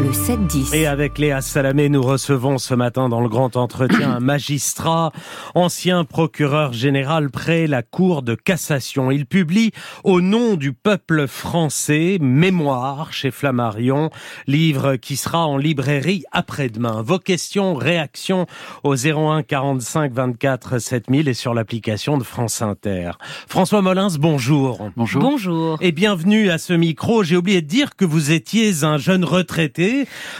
le 7-10. Et avec Léa Salamé, nous recevons ce matin dans le grand entretien un magistrat, ancien procureur général près la Cour de cassation. Il publie Au nom du peuple français, Mémoire chez Flammarion, livre qui sera en librairie après-demain. Vos questions, réactions au 01 45 24 7000 et sur l'application de France Inter. François Molins, bonjour. Bonjour. Bonjour. Et bienvenue à ce micro. J'ai oublié de dire que vous étiez un jeune retraité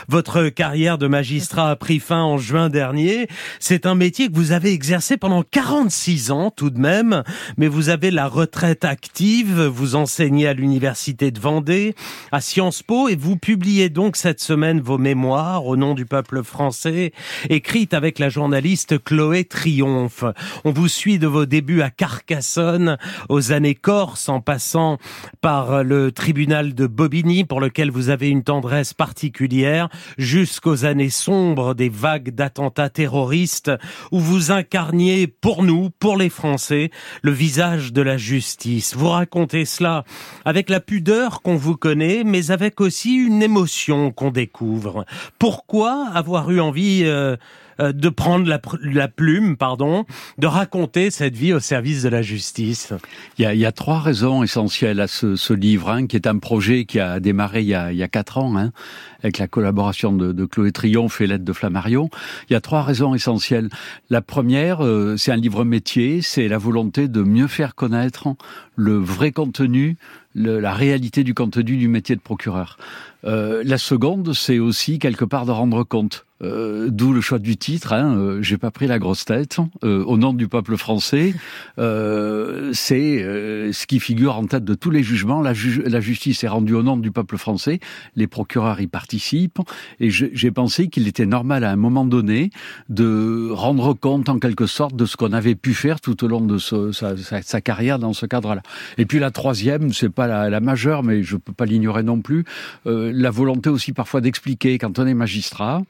votre carrière de magistrat a pris fin en juin dernier. C'est un métier que vous avez exercé pendant 46 ans tout de même, mais vous avez la retraite active, vous enseignez à l'université de Vendée, à Sciences Po, et vous publiez donc cette semaine vos mémoires au nom du peuple français, écrites avec la journaliste Chloé Triomphe. On vous suit de vos débuts à Carcassonne, aux années Corse, en passant par le tribunal de Bobigny, pour lequel vous avez une tendresse particulière jusqu'aux années sombres des vagues d'attentats terroristes où vous incarniez pour nous, pour les Français, le visage de la justice. Vous racontez cela avec la pudeur qu'on vous connaît, mais avec aussi une émotion qu'on découvre. Pourquoi avoir eu envie euh, de prendre la, plume, pardon, de raconter cette vie au service de la justice Il y a, trois raisons essentielles à ce, livre, hein, qui est un projet qui a démarré il y a, quatre ans, hein, avec la collaboration de, Chloé Triomphe et l'aide de Flammarion. Il y a trois raisons essentielles. La première, euh, c'est un livre métier, c'est la volonté de mieux faire connaître le vrai contenu, la réalité du contenu du métier de procureur. Euh, la seconde, c'est aussi quelque part de rendre compte euh, D'où le choix du titre. Hein, euh, J'ai pas pris la grosse tête. Euh, au nom du peuple français, euh, c'est ce qui figure en tête de tous les jugements. La, justice est rendue au nom du peuple français. Les procureurs y participent. Et j'ai pensé qu'il était normal à un moment donné de rendre compte en quelque sorte de ce qu'on avait pu faire tout au long de sa, carrière dans ce cadre-là. Et puis la troisième, c'est pas la, la, majeure, mais je peux pas l'ignorer non plus, la volonté aussi parfois d'expliquer quand on est magistrat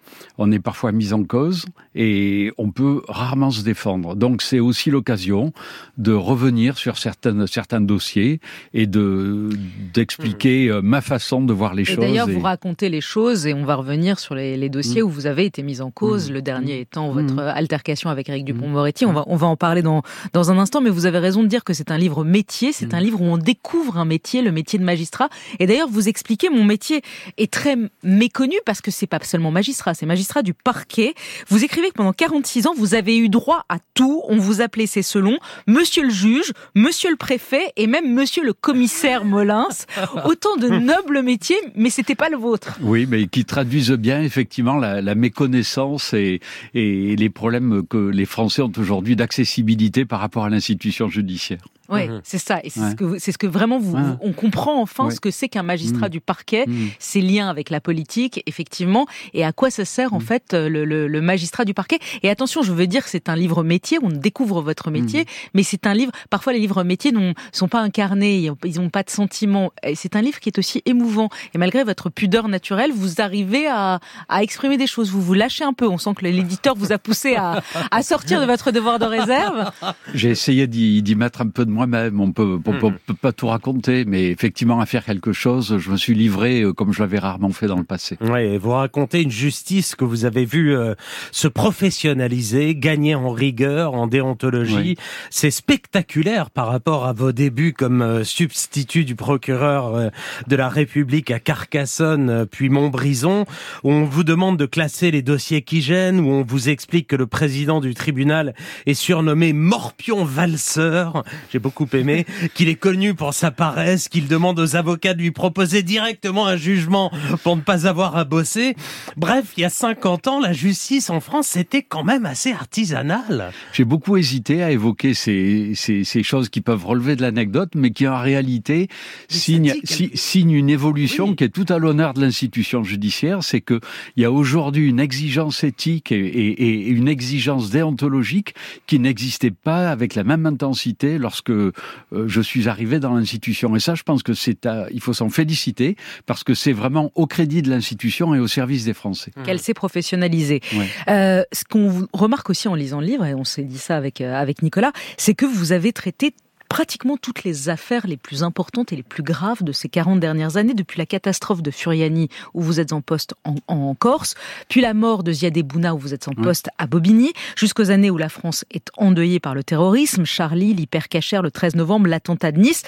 on est parfois mis en cause et on peut rarement se défendre. Donc c'est aussi l'occasion de revenir sur certaines, certains dossiers et de d'expliquer mmh. euh, ma façon de voir les choses. D'ailleurs, vous racontez les choses et on va revenir sur les, dossiers mmh. où vous avez été mis en cause. Mmh. Le dernier étant votre altercation avec Eric Dupont-Moretti. On va on va en parler dans dans un instant, mais vous avez raison de dire que c'est un livre métier. C'est un livre où on découvre un métier, le métier de magistrat. Et d'ailleurs, vous expliquez mon métier est très méconnu parce que c'est pas seulement magistrat, c'est magistrat du parquet. Vous écrivez que pendant 46 ans, vous avez eu droit à tout. On vous appelait, c'est selon, monsieur le juge, monsieur le préfet et même monsieur le commissaire Molins. Autant de nobles métiers, mais c'était pas le vôtre. Oui, mais qui traduisent bien effectivement la, méconnaissance et, et les problèmes que les Français ont aujourd'hui d'accessibilité par rapport à l'institution judiciaire. Oui, mhm. c'est ça. Et c'est ce que ce que vraiment vous, on comprend enfin ce que c'est qu'un magistrat mhm. du parquet, ses liens avec la politique, effectivement, et à quoi ça sert en fait le, le, magistrat du parquet. Et attention, je veux dire, c'est un livre métier, on découvre votre métier, mais c'est un livre. Parfois, les livres métiers ne sont pas incarnés, ils n'ont pas de sentiments. C'est un livre qui est aussi émouvant. Et malgré votre pudeur naturelle, vous arrivez à, à exprimer des choses. Vous vous lâchez un peu. On sent que l'éditeur vous a poussé à, à sortir de votre devoir de réserve. J'ai essayé d'y mettre un peu de moi-même. On peut, peut, peut, pas tout raconter, mais effectivement, à faire quelque chose, je me suis livré euh, comme je l'avais rarement fait dans le passé. Oui, vous racontez une justice que vous avez vue euh, se professionnaliser, gagner en rigueur, en déontologie. C'est spectaculaire par rapport à vos débuts comme euh, substitut du procureur de la République à Carcassonne, puis Montbrison, où on vous demande de classer les dossiers qui gênent, où on vous explique que le président du tribunal est surnommé Morpion Valseur j'ai beaucoup aimé, qu'il est connu pour sa paresse, qu'il demande aux avocats de lui proposer directement un jugement pour ne pas avoir à bosser. Bref, il y a 50 ans, la justice en France, c'était quand même assez artisanal. J'ai beaucoup hésité à évoquer ces, ces, ces choses qui peuvent relever de l'anecdote, mais qui en réalité signent, signe une évolution qui est tout à l'honneur de l'institution judiciaire. C'est qu'il y a aujourd'hui une exigence éthique et, et, et une exigence déontologique qui n'existait pas avec la même intensité lorsque euh, je suis arrivé dans l'institution. Et ça, je pense que c'est il faut s'en féliciter parce que c'est vraiment au crédit de l'institution et au service des Français. Qu'elle s'est professionnalisée. Euh, ce qu'on remarque aussi en lisant le livre, et on s'est dit ça avec, euh, avec Nicolas, c'est que vous avez traité pratiquement toutes les affaires les plus importantes et les plus graves de ces 40 dernières années, depuis la catastrophe de Furiani, où vous êtes en poste en, Corse, puis la mort de Ziad Bouna, où vous êtes en poste à Bobigny, jusqu'aux années où la France est endeuillée par le terrorisme, Charlie, l'hypercachère, le 13 novembre, l'attentat de Nice,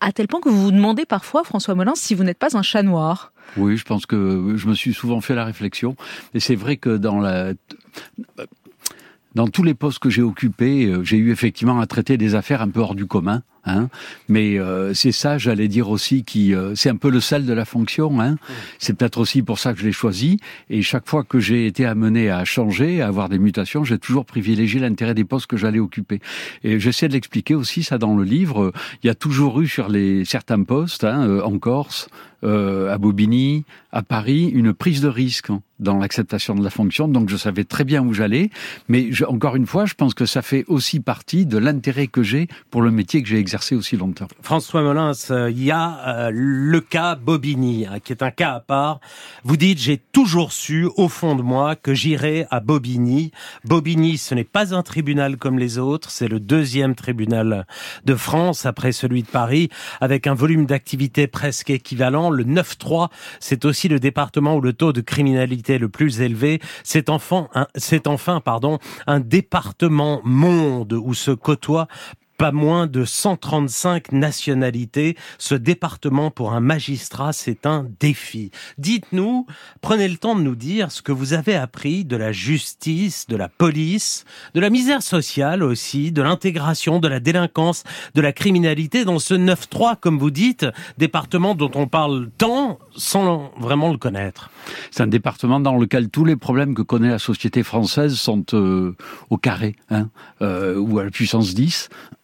à tel point que vous vous demandez parfois, François Molin, si vous n'êtes pas un chat noir. Oui, je pense que je me suis souvent fait la réflexion. Et c'est vrai que dans la dans tous les postes que j'ai occupés, euh, j'ai eu effectivement à traiter des affaires un peu hors du commun. Hein. Mais euh, c'est ça, j'allais dire aussi, qui euh, c'est un peu le sel de la fonction. Hein. C'est peut-être aussi pour ça que je l'ai choisi. Et chaque fois que j'ai été amené à changer, à avoir des mutations, j'ai toujours privilégié l'intérêt des postes que j'allais occuper. Et j'essaie de l'expliquer aussi ça dans le livre. Il y a toujours eu sur les certains postes hein, en Corse, euh, à Bobigny, à Paris, une prise de risque dans l'acceptation de la fonction. Donc je savais très bien où j'allais. Mais je, encore une fois, je pense que ça fait aussi partie de l'intérêt que j'ai pour le métier que j'ai exercé François Molins, euh, il y a euh, le cas Bobigny, hein, qui est un cas à part. Vous dites, j'ai toujours su au fond de moi que j'irais à Bobigny. Bobigny, ce n'est pas un tribunal comme les autres, c'est le deuxième tribunal de France après celui de Paris, avec un volume d'activité presque équivalent le 9-3, c'est aussi le département où le taux de criminalité est le plus élevé. C'est enfin, c'est enfin, pardon, un département monde où se côtoient pas moins de 135 nationalités. Ce département pour un magistrat, c'est un défi. Dites-nous, prenez le temps de nous dire ce que vous avez appris de la justice, de la police, de la misère sociale aussi, de l'intégration, de la délinquance, de la criminalité dans ce 9-3, comme vous dites, département dont on parle tant sans vraiment le connaître. C'est un département dans lequel tous les problèmes que connaît la société française sont euh, au carré, hein, euh, ou à la puissance 10.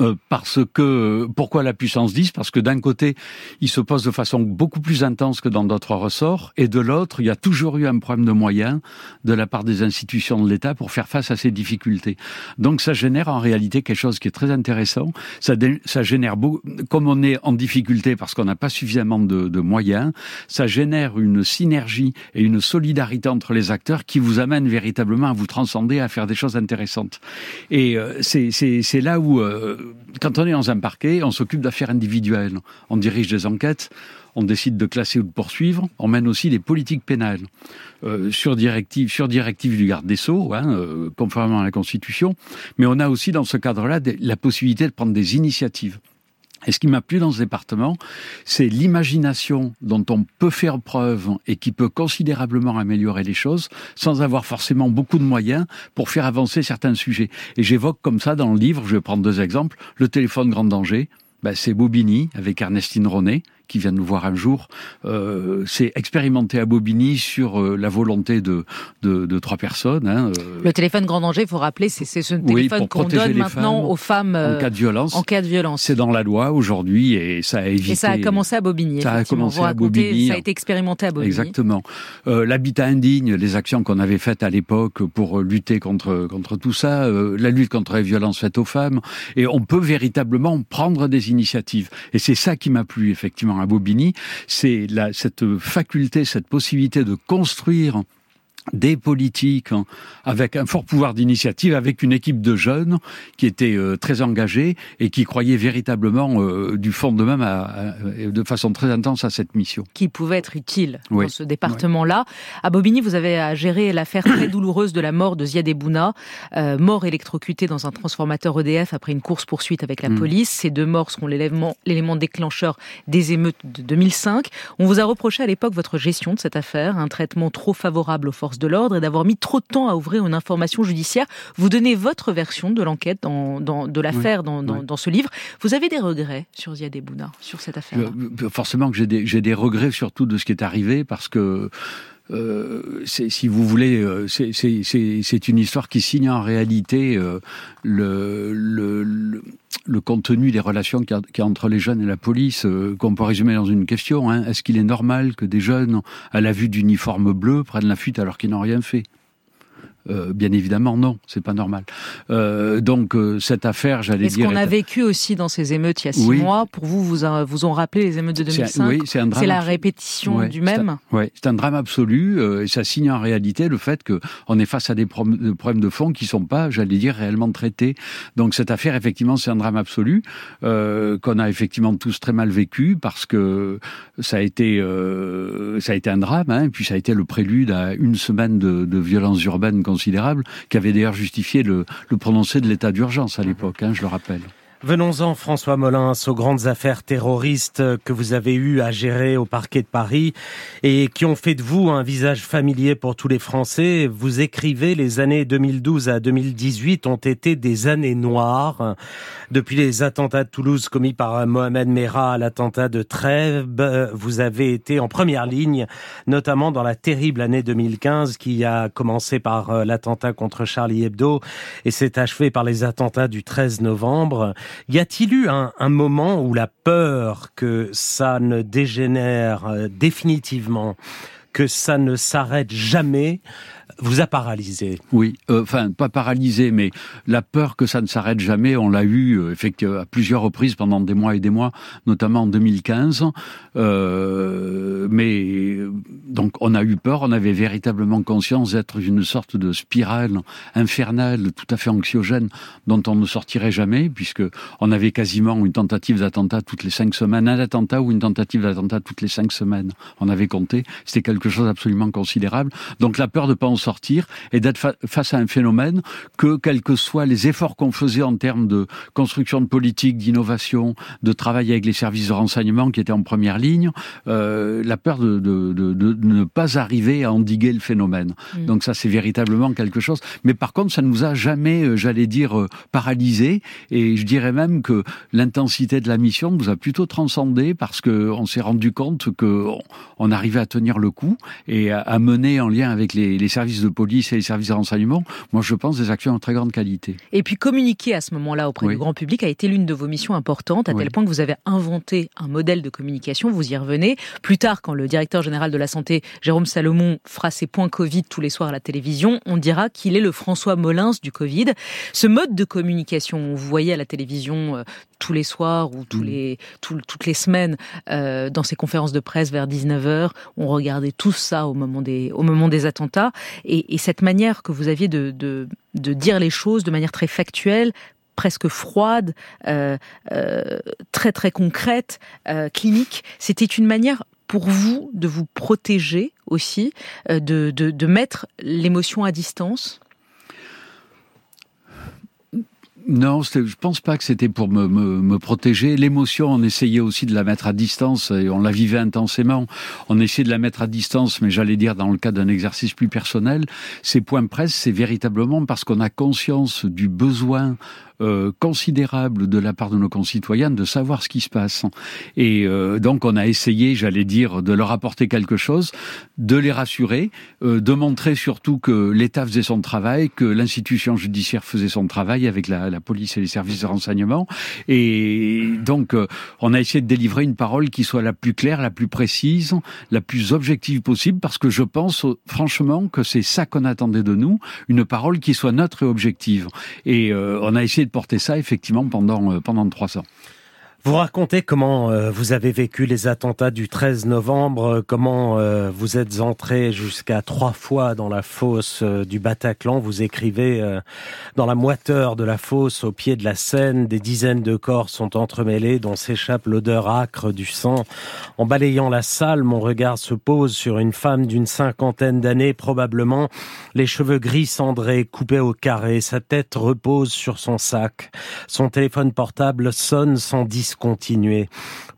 Euh, parce que pourquoi la puissance 10 Parce que d'un côté, il se pose de façon beaucoup plus intense que dans d'autres ressorts, et de l'autre, il y a toujours eu un problème de moyens de la part des institutions de l'État pour faire face à ces difficultés. Donc ça génère en réalité quelque chose qui est très intéressant. Ça, ça génère, comme on est en difficulté parce qu'on n'a pas suffisamment de, de, moyens, ça génère une synergie et une solidarité entre les acteurs qui vous amène véritablement à vous transcender, à faire des choses intéressantes. Et euh, c'est là où euh, quand on est dans un parquet, on s'occupe d'affaires individuelles. On dirige des enquêtes, on décide de classer ou de poursuivre. On mène aussi des politiques pénales euh, sur directive, du garde des sceaux, hein, euh, conformément à la Constitution. Mais on a aussi dans ce cadre-là la possibilité de prendre des initiatives. Et ce qui m'a plu dans ce département, c'est l'imagination dont on peut faire preuve et qui peut considérablement améliorer les choses sans avoir forcément beaucoup de moyens pour faire avancer certains sujets. Et j'évoque comme ça dans le livre, je vais prendre deux exemples, le téléphone grand danger, ben, c'est Bobigny avec Ernestine Ronet qui vient de nous voir un jour, euh, c'est expérimenté à Bobigny sur euh, la volonté de, de, de trois personnes. Hein, euh. Le téléphone grand danger, il faut rappeler, c'est ce téléphone qu'on donne maintenant aux femmes en cas de violence. En cas de violence. C'est dans la loi aujourd'hui et ça a évité. Et ça a commencé à Bobigny. Ça a commencé à Bobigny. Ça a été expérimenté à Bobigny. Exactement. L'habitat indigne, les actions qu'on avait faites à l'époque pour lutter contre contre tout ça, la lutte contre les violences faites aux femmes, et on peut véritablement prendre des initiatives. Et c'est ça qui m'a plu effectivement à Bobigny, c'est cette faculté, cette possibilité de construire des politiques hein, avec un fort pouvoir d'initiative, avec une équipe de jeunes qui étaient euh, très engagés et qui croyaient véritablement euh, du fond de même à, de façon très intense à cette mission. Qui pouvait être utile dans ce département-là. À Bobigny, vous avez à gérer l'affaire très douloureuse de la mort de Ziad Ebouna, euh, mort électrocuté dans un transformateur EDF après une course-poursuite avec la mm. police. Ces deux morts seront l'élément déclencheur des émeutes de 2005. On vous a reproché à l'époque votre gestion de cette affaire, un traitement trop favorable aux forces de l'ordre et d'avoir mis trop de temps à ouvrir une information judiciaire. Vous donnez votre version de l'enquête, dans, de l'affaire dans, dans, ce livre. Vous avez des regrets sur Ziad Ebouna, sur cette affaire euh, Forcément que j'ai des, des regrets surtout de ce qui est arrivé parce que euh, si vous voulez, euh, c'est une histoire qui signe en réalité euh, le, contenu des relations qu'il y, a entre les jeunes et la police, qu'on peut résumer dans une question. Hein. Est-ce qu'il est normal que des jeunes, à la vue d'uniformes bleus, prennent la fuite alors qu'ils n'ont rien fait? Euh, bien évidemment, non, c'est pas normal. Euh, donc euh, cette affaire, j'allais dire. Est-ce qu'on a vécu aussi dans ces émeutes il y a six mois Pour vous, vous vous ont rappelé les émeutes de 2005 Oui, c'est un drame. C'est la répétition du même. Oui, c'est un drame absolu et ça signe en réalité le fait que on est face à des problèmes de fond qui sont pas, j'allais dire, réellement traités. Donc cette affaire, effectivement, c'est un drame absolu qu'on a effectivement tous très mal vécu parce que ça a été ça a été un drame, hein, et puis ça a été le prélude à une semaine de, de violences urbaines considérable, qui avait d'ailleurs justifié le, le prononcé de l'état d'urgence à l'époque, hein, je le rappelle. Venons-en, François Molins, aux grandes affaires terroristes que vous avez eues à gérer au parquet de Paris et qui ont fait de vous un visage familier pour tous les Français. Vous écrivez les années 2012 à 2018 ont été des années noires. Depuis les attentats de Toulouse commis par Mohamed Merah à l'attentat de Trèbes, vous avez été en première ligne, notamment dans la terrible année 2015 qui a commencé par euh, l'attentat contre Charlie Hebdo et s'est achevé par les attentats du 13 novembre. Y a-t-il eu un, moment où la peur que ça ne dégénère euh, définitivement, que ça ne s'arrête jamais, vous a paralysé. Oui, euh, enfin pas paralysé, mais la peur que ça ne s'arrête jamais, on l'a eu euh, effectivement à plusieurs reprises pendant des mois et des mois, notamment en 2015. Euh, mais donc on a eu peur, on avait véritablement conscience d'être une sorte de spirale infernale, tout à fait anxiogène, dont on ne sortirait jamais, puisque on avait quasiment une tentative d'attentat toutes les cinq semaines, un attentat ou une tentative d'attentat toutes les cinq semaines. On avait compté, c'était quelque chose d'absolument considérable. Donc la peur de penser sortir et d'être face à un phénomène que, quels que soient les efforts qu'on faisait en termes de construction de politique, d'innovation, de travail avec les services de renseignement qui étaient en première ligne, euh, la peur de, de, de, de, ne pas arriver à endiguer le phénomène. Mm. Donc ça, c'est véritablement quelque chose. Mais par contre, ça ne nous a jamais, euh, j'allais dire, euh, paralysé. Et je dirais même que l'intensité de la mission nous a plutôt transcendé parce que on s'est rendu compte que on, arrivait à tenir le coup et à, à mener en lien avec les, les services de police et les services de renseignement, moi je pense des actions de très grande qualité. Et puis communiquer à ce moment-là auprès du grand public a été l'une de vos missions importantes, à tel point que vous avez inventé un modèle de communication, vous y revenez. Plus tard, quand le directeur général de la santé, Jérôme Salomon, fera ses points Covid tous les soirs à la télévision, on dira qu'il est le François Molins du Covid. Ce mode de communication, vous voyez à la télévision euh, tous les soirs ou tous mm. les, toutes les semaines euh, dans ces conférences de presse vers 19h. On regardait tout ça au moment des, au moment des attentats. Et, cette manière que vous aviez de, de, dire les choses de manière très factuelle, presque froide, euh, euh, très très concrète, clinique, c'était une manière pour vous de vous protéger aussi, de, de mettre l'émotion à distance? Non, je pense pas que c'était pour me, me, me protéger. L'émotion, on essayait aussi de la mettre à distance et on la vivait intensément. On essayait de la mettre à distance, mais j'allais dire dans le cadre d'un exercice plus personnel. Ces points presse, c'est véritablement parce qu'on a conscience du besoin euh, considérable de la part de nos concitoyens de savoir ce qui se passe. Et euh, donc on a essayé, j'allais dire, de leur apporter quelque chose, de les rassurer, euh, de montrer surtout que l'État faisait son travail, que l'institution judiciaire faisait son travail avec la, la, police et les services de renseignement. Et donc on a essayé de délivrer une parole qui soit la plus claire, la plus précise, la plus objective possible, parce que je pense franchement que c'est ça qu'on attendait de nous, une parole qui soit neutre et objective. Et on a essayé de porter ça effectivement pendant, euh, pendant trois ans. Vous racontez comment euh, vous avez vécu les attentats du 13 novembre, euh, comment euh, vous êtes entré jusqu'à trois fois dans la fosse du Bataclan. Vous écrivez dans la moiteur de la fosse, au pied de la Seine, des dizaines de corps sont entremêlés, dont s'échappe l'odeur âcre du sang. En balayant la salle, mon regard se pose sur une femme d'une cinquantaine d'années, probablement les cheveux gris cendrés, coupés au carré. Sa tête repose sur son sac. Son téléphone portable sonne sans continuer.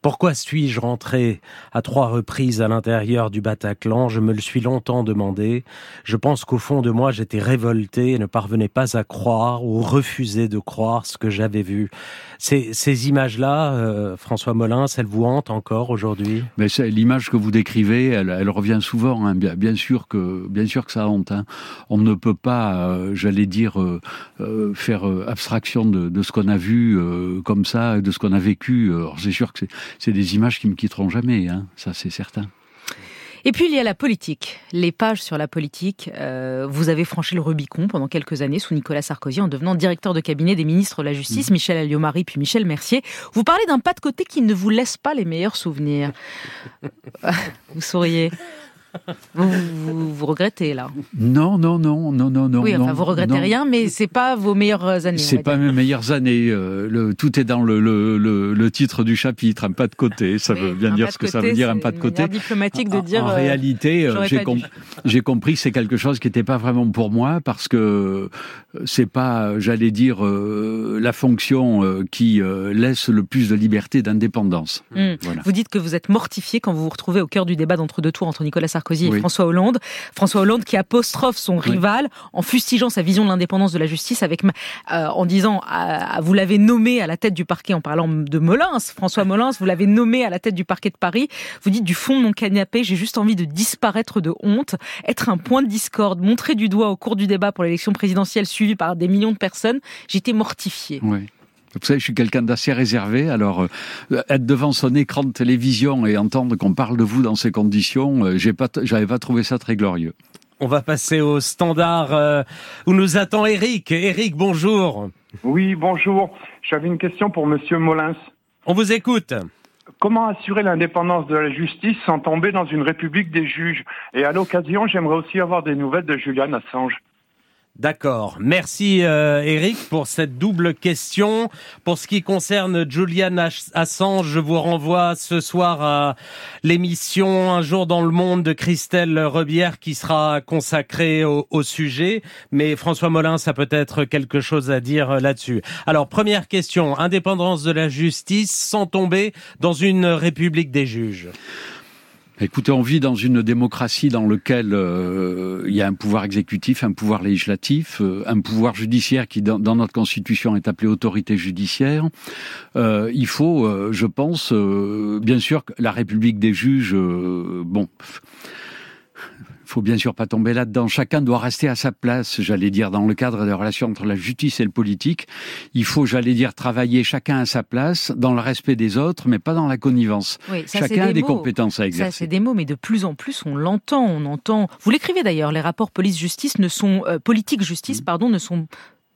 Pourquoi suis-je rentré à trois reprises à l'intérieur du Bataclan? Je me le suis longtemps demandé. Je pense qu'au fond de moi, j'étais révolté et ne parvenais pas à croire ou refuser de croire ce que j'avais vu. Ces, images-là, euh, François Molins, elles vous hantent encore aujourd'hui? Mais l'image que vous décrivez, elle, revient souvent. Hein. Bien, sûr que, bien sûr que ça hante. Hein. On ne peut pas, euh, j'allais dire, euh faire abstraction de, de ce qu'on a vu comme ça, de ce qu'on a vécu. C'est sûr que c'est des images qui me quitteront jamais. Hein. Ça, c'est certain. Et puis il y a la politique, les pages sur la politique. Euh, vous avez franchi le Rubicon pendant quelques années sous Nicolas Sarkozy en devenant directeur de cabinet des ministres de la Justice, mmh. Michel Alliot-Marie puis Michel Mercier. Vous parlez d'un pas de côté qui ne vous laisse pas les meilleurs souvenirs. vous souriez. Vous, vous, regrettez là Non, non, non, non, non, non. Oui, enfin, vous regrettez rien, mais c'est pas vos meilleures années. C'est pas mes meilleures années. Euh, le, tout est dans le, le, le, titre du chapitre, un pas de côté. Ça veut bien dire ce que ça veut dire, un pas de côté. diplomatique de dire. En, euh, réalité, euh, j'ai compris que c'est quelque chose qui n'était pas vraiment pour moi parce que c'est pas, j'allais dire, la fonction qui laisse le plus de liberté d'indépendance. Hmm. Vous dites que vous êtes mortifié quand vous vous retrouvez au cœur du débat d'entre deux tours entre Nicolas Sarkozy Sarkozy et François Hollande. François Hollande qui apostrophe son rival en fustigeant sa vision de l'indépendance de la justice avec, euh, en disant, vous l'avez nommé à la tête du parquet en parlant de Molins, François Molins, vous l'avez nommé à la tête du parquet de Paris. Vous dites du fond de mon canapé, j'ai juste envie de disparaître de honte, être un point de discorde, montrer du doigt au cours du débat pour l'élection présidentielle suivie par des millions de personnes. J'étais mortifié. Oui. Vous savez, je suis quelqu'un d'assez réservé, alors euh, être devant son écran de télévision et entendre qu'on parle de vous dans ces conditions, euh, j'ai pas, j'avais pas trouvé ça très glorieux. On va passer au standard euh, où nous attend Eric. Eric, bonjour. Oui, bonjour. J'avais une question pour Monsieur Molins. On vous écoute. Comment assurer l'indépendance de la justice sans tomber dans une république des juges? Et à l'occasion, j'aimerais aussi avoir des nouvelles de Julian Assange. D'accord. Merci euh, Eric pour cette double question. Pour ce qui concerne Julian Assange, je vous renvoie ce soir à l'émission Un jour dans le monde de Christelle Rebière qui sera consacrée au, sujet. Mais François Molin, ça peut être quelque chose à dire là-dessus. Alors première question, indépendance de la justice sans tomber dans une république des juges. Écoutez, on vit dans une démocratie dans laquelle euh, il y a un pouvoir exécutif, un pouvoir législatif, euh, un pouvoir judiciaire qui, dans, notre constitution, est appelé autorité judiciaire. Euh, il faut, je pense, bien sûr, que la République des juges, bon faut bien sûr pas tomber là-dedans. Chacun doit rester à sa place, j'allais dire, dans le cadre des relations entre la justice et le politique. Il faut, j'allais dire, travailler chacun à sa place, dans le respect des autres, mais pas dans la connivence. chacun a des compétences à exercer. Ça, c'est des mots, mais de plus en plus, on l'entend, on entend. Vous l'écrivez d'ailleurs, les rapports police-justice ne sont, euh, politique-justice, mmh. pardon, ne sont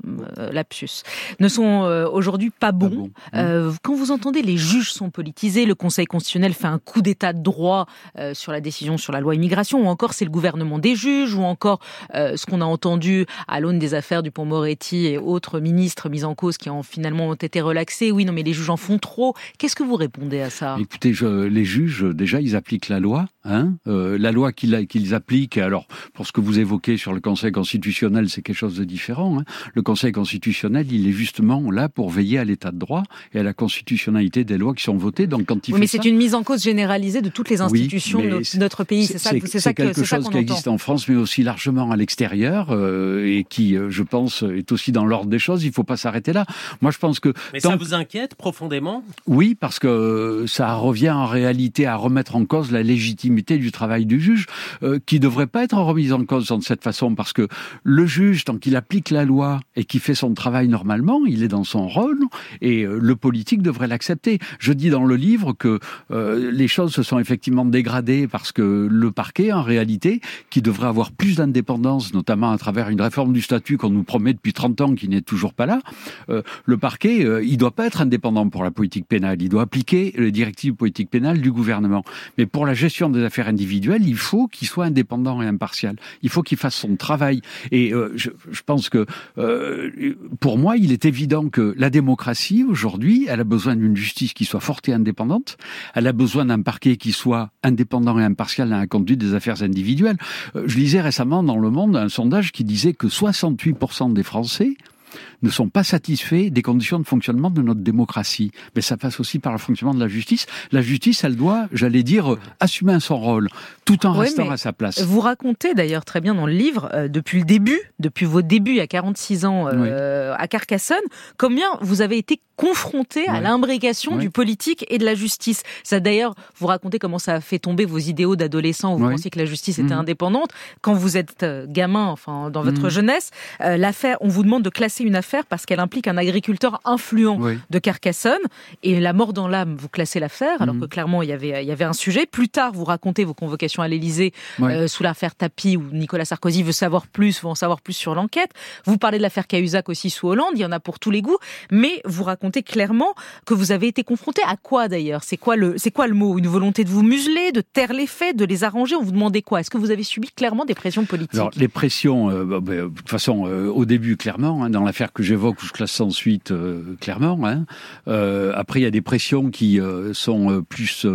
euh, lapsus, ne sont euh, aujourd'hui pas bons. Euh, quand vous entendez les juges sont politisés, le Conseil constitutionnel fait un coup d'état de droit sur la décision sur la loi immigration, ou encore c'est le gouvernement des juges, ou encore ce qu'on a entendu à l'aune des affaires du Pont-Moretti et autres ministres mis en cause qui ont finalement été relaxés. Oui, non, mais les juges en font trop. Qu'est-ce que vous répondez à ça? Écoutez, je, les juges, déjà, ils appliquent la loi. Hein la loi qu'ils appliquent, alors pour ce que vous évoquez sur le Conseil constitutionnel, c'est quelque chose de différent. Hein le Conseil constitutionnel, il est justement là pour veiller à l'état de droit et à la constitutionnalité des lois qui sont votées. Donc quand il oui, mais c'est une mise en cause généralisée de toutes les institutions de notre pays. C'est ça, c'est ça quelque chose qui existe en France, mais aussi largement à l'extérieur euh, et qui, euh, je pense, est aussi dans l'ordre des choses. Il ne faut pas s'arrêter là. Moi, je pense que. Mais ça vous inquiète profondément? Oui, parce que ça revient en réalité à remettre en cause la légitimité du travail du juge, euh, qui devrait pas être remise en cause de cette façon, parce que le juge, tant qu'il applique la loi et qui fait son travail normalement, il est dans son rôle et euh, le politique devrait l'accepter. Je dis dans le livre que euh, les choses se sont effectivement dégradées parce que le parquet, en réalité, qui devrait avoir plus d'indépendance, notamment à travers une réforme du statut qu'on nous promet depuis 30 ans, qui n'est toujours pas là, euh, le parquet, il doit pas être indépendant pour la politique pénale. Il doit appliquer les directives politique pénale du gouvernement. Mais pour la gestion des affaires individuelles, il faut qu'il soit indépendant et impartial. Il faut qu'il fasse son travail. Et je, je, pense que euh, pour moi, il est évident que la démocratie, aujourd'hui, elle a besoin d'une justice qui soit forte et indépendante. Elle a besoin d'un parquet qui soit indépendant et impartial dans la conduite des affaires individuelles. Euh, je lisais récemment dans Le Monde un sondage qui disait que 68% des Français ne sont pas satisfaits des conditions de fonctionnement de notre démocratie. Mais ça passe aussi par le fonctionnement de la justice. La justice, elle doit, j'allais dire, assumer son rôle, tout en restant à sa place. Vous racontez d'ailleurs très bien dans le livre, euh, depuis le début, depuis vos débuts a 46 ans euh, à Carcassonne, combien vous avez été confronté à l'imbrication du politique et de la justice. Ça d'ailleurs, vous racontez comment ça a fait tomber vos idéaux d'adolescent où vous pensiez que la justice était mhm. indépendante. Quand vous êtes euh, gamin, enfin dans votre mhm. jeunesse, l'affaire, on vous demande de classer classez une affaire parce qu'elle implique un agriculteur influent de Carcassonne. Et la mort dans l'âme, vous classez l'affaire, alors mhm. que clairement, il y, avait, il y avait un sujet. Plus tard, vous racontez vos convocations à l'Élysée euh, sous l'affaire Tapi, où Nicolas Sarkozy veut savoir plus, veut en savoir plus sur l'enquête. Vous parlez de l'affaire Cahuzac aussi sous Hollande, il y en a pour tous les goûts. Mais vous racontez clairement que vous avez été confronté à quoi d'ailleurs? C'est quoi, le, c'est quoi le mot? Une volonté de vous museler, de taire les faits, de les arranger? On vous demandait quoi? Est-ce que vous avez subi clairement des pressions politiques? Alors, les pressions, euh, bah, bah, de toute façon, euh, au début, clairement, hein, dans l'affaire que j'évoque, où je classe ensuite, clairement. Hein, après, il y a des pressions qui sont plus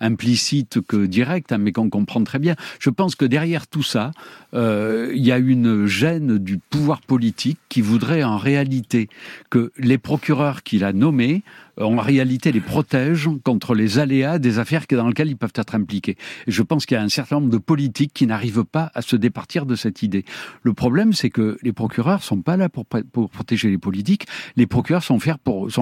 implicites que directes, hein, mais qu'on comprend très bien. Je pense que derrière tout ça, il y a une gêne du pouvoir politique qui voudrait en réalité que les procureurs qu'il a nommés en réalité les protègent contre les aléas des affaires dans lesquelles ils peuvent être impliqués. Et je pense qu'il y a un certain nombre de politiques qui n'arrivent pas à se départir de cette idée. Le problème, c'est que les procureurs sont pas là pour, protéger les politiques. Les procureurs sont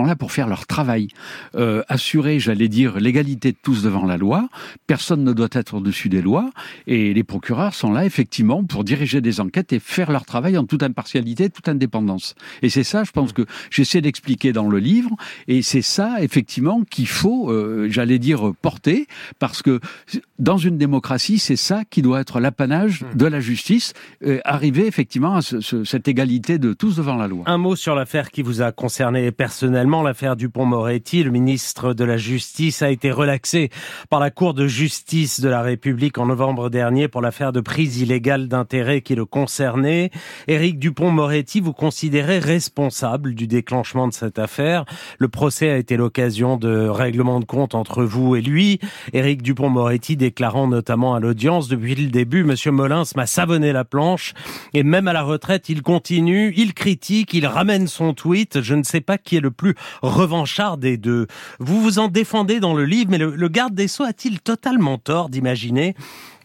là pour faire leur travail. Euh, assurer, j'allais dire, l'égalité de tous devant la loi. Personne ne doit être au-dessus des lois. Et les procureurs sont là, effectivement, pour diriger des enquêtes et faire leur travail en toute impartialité, toute indépendance. Et c'est ça, je pense que j'essaie d'expliquer dans le livre. Et c'est ça, effectivement, qu'il faut, euh, j'allais dire, porter, parce que dans une démocratie, c'est ça qui doit être l'apanage hmm. de la justice, euh, arriver effectivement à cette égalité de tous devant la loi. Un mot sur l'affaire qui vous a concerné personnellement, l'affaire Dupont-Moretti. Le ministre de la Justice a été relaxé par la Cour de justice de la République en novembre dernier pour l'affaire de prise illégale d'intérêt qui le concernait. Éric Dupont-Moretti, vous considérez responsable du déclenchement de cette affaire. Le procès a été l'occasion de règlement de compte entre vous et lui. Éric Dupont-Moretti déclarant notamment à l'audience depuis le début, Monsieur Molins m'a savonné la planche et même à la retraite, il continue, il critique, il ramène son tweet. Je ne sais pas qui est le plus revanchard des deux. Vous vous en défendez dans le livre, mais le, le garde des Sceaux a-t-il totalement tort d'imaginer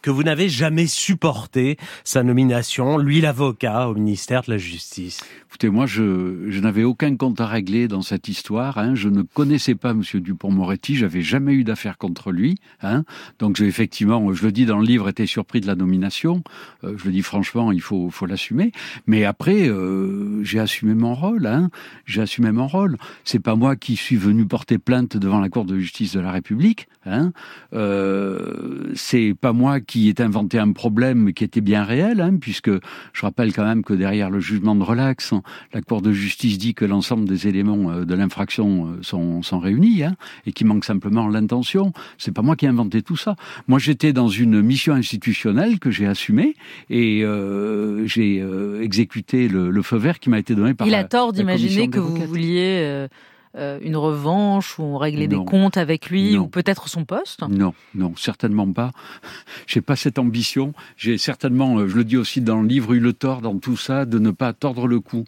que vous n'avez jamais supporté sa nomination, lui l'avocat au ministère de la Justice? Écoutez, moi, je, je n'avais aucun compte à régler dans cette histoire. Hein. Je ne connaissais pas Monsieur Dupont-Moretti. J'avais jamais eu d'affaire contre lui. Hein. Donc, j'ai effectivement, je le dis dans le livre, été surpris de la nomination. Euh, je le dis franchement, il faut, faut l'assumer. Mais après, euh, j'ai assumé mon rôle. Hein. J'ai assumé mon rôle. C'est pas moi qui suis venu porter plainte devant la Cour de justice de la République. Hein. Euh, c'est pas moi qui ai inventé un problème qui était bien réel, hein, puisque je rappelle quand même que derrière le jugement de relax, la Cour de justice dit que l'ensemble des éléments euh, de l'infraction euh, sont, sont réunis hein, et qu'il manque simplement l'intention. C'est pas moi qui ai inventé tout ça. Moi, j'étais dans une mission institutionnelle que j'ai assumée et euh, j'ai exécuté le, feu vert qui m'a été donné par. Il a tort d'imaginer que vous vouliez. Une revanche ou on réglait des comptes avec lui ou peut-être son poste Non, non, certainement pas. J'ai pas cette ambition. J'ai certainement, je le dis aussi dans le livre, eu le tort dans tout ça de ne pas tordre le cou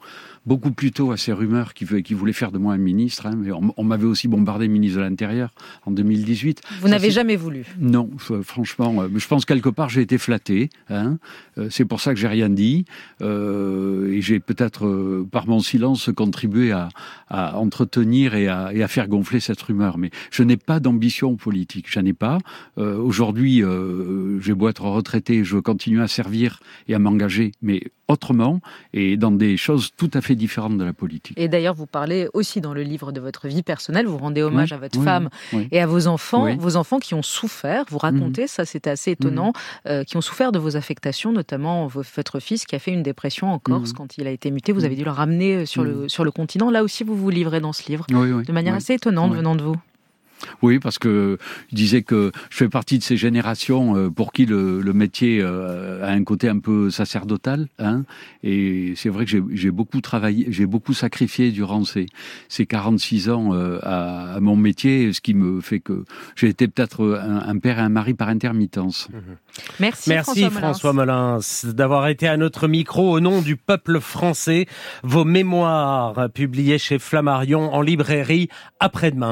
beaucoup plus tôt à ces rumeurs qui, qui voulaient faire de moi un ministre. Hein, mais on, m'avait aussi bombardé ministre de l'Intérieur en 2018. Vous n'avez jamais voulu Non, franchement, euh, je pense quelque part j'ai été flatté. Hein, euh, c'est pour ça que j'ai rien dit. Euh, et j'ai peut-être, par mon silence, contribué à, à entretenir et à, et à, faire gonfler cette rumeur. Mais je n'ai pas d'ambition politique. J'en ai pas. Aujourd'hui, j'ai beau être retraité, je continue à servir et à m'engager, mais autrement et dans des choses tout à fait différentes de la politique. Et d'ailleurs, vous parlez aussi dans le livre de votre vie personnelle, vous rendez hommage à votre femme et à vos enfants, vos enfants qui ont souffert, vous racontez, mhm. ça c'était assez étonnant, mhm. euh, qui ont souffert de vos affectations, notamment votre fils qui a fait une dépression en Corse mhm. quand il a été muté, vous avez dû le ramener euh, sur, le, sur le continent, là aussi vous vous livrez dans ce livre, de manière assez étonnante venant de vous. Oui, parce que je disais que je fais partie de ces générations euh, pour qui le, métier euh, a un côté un peu sacerdotal. Hein, et c'est vrai que j'ai beaucoup travaillé, j'ai beaucoup sacrifié durant ces, ces 46 ans euh, à, mon métier, ce qui me fait que j'ai été peut-être un, père et un mari par intermittence. Merci, Merci François, Molins, d'avoir été à notre micro au nom du peuple français. Vos mémoires publiées chez Flammarion en librairie après-demain.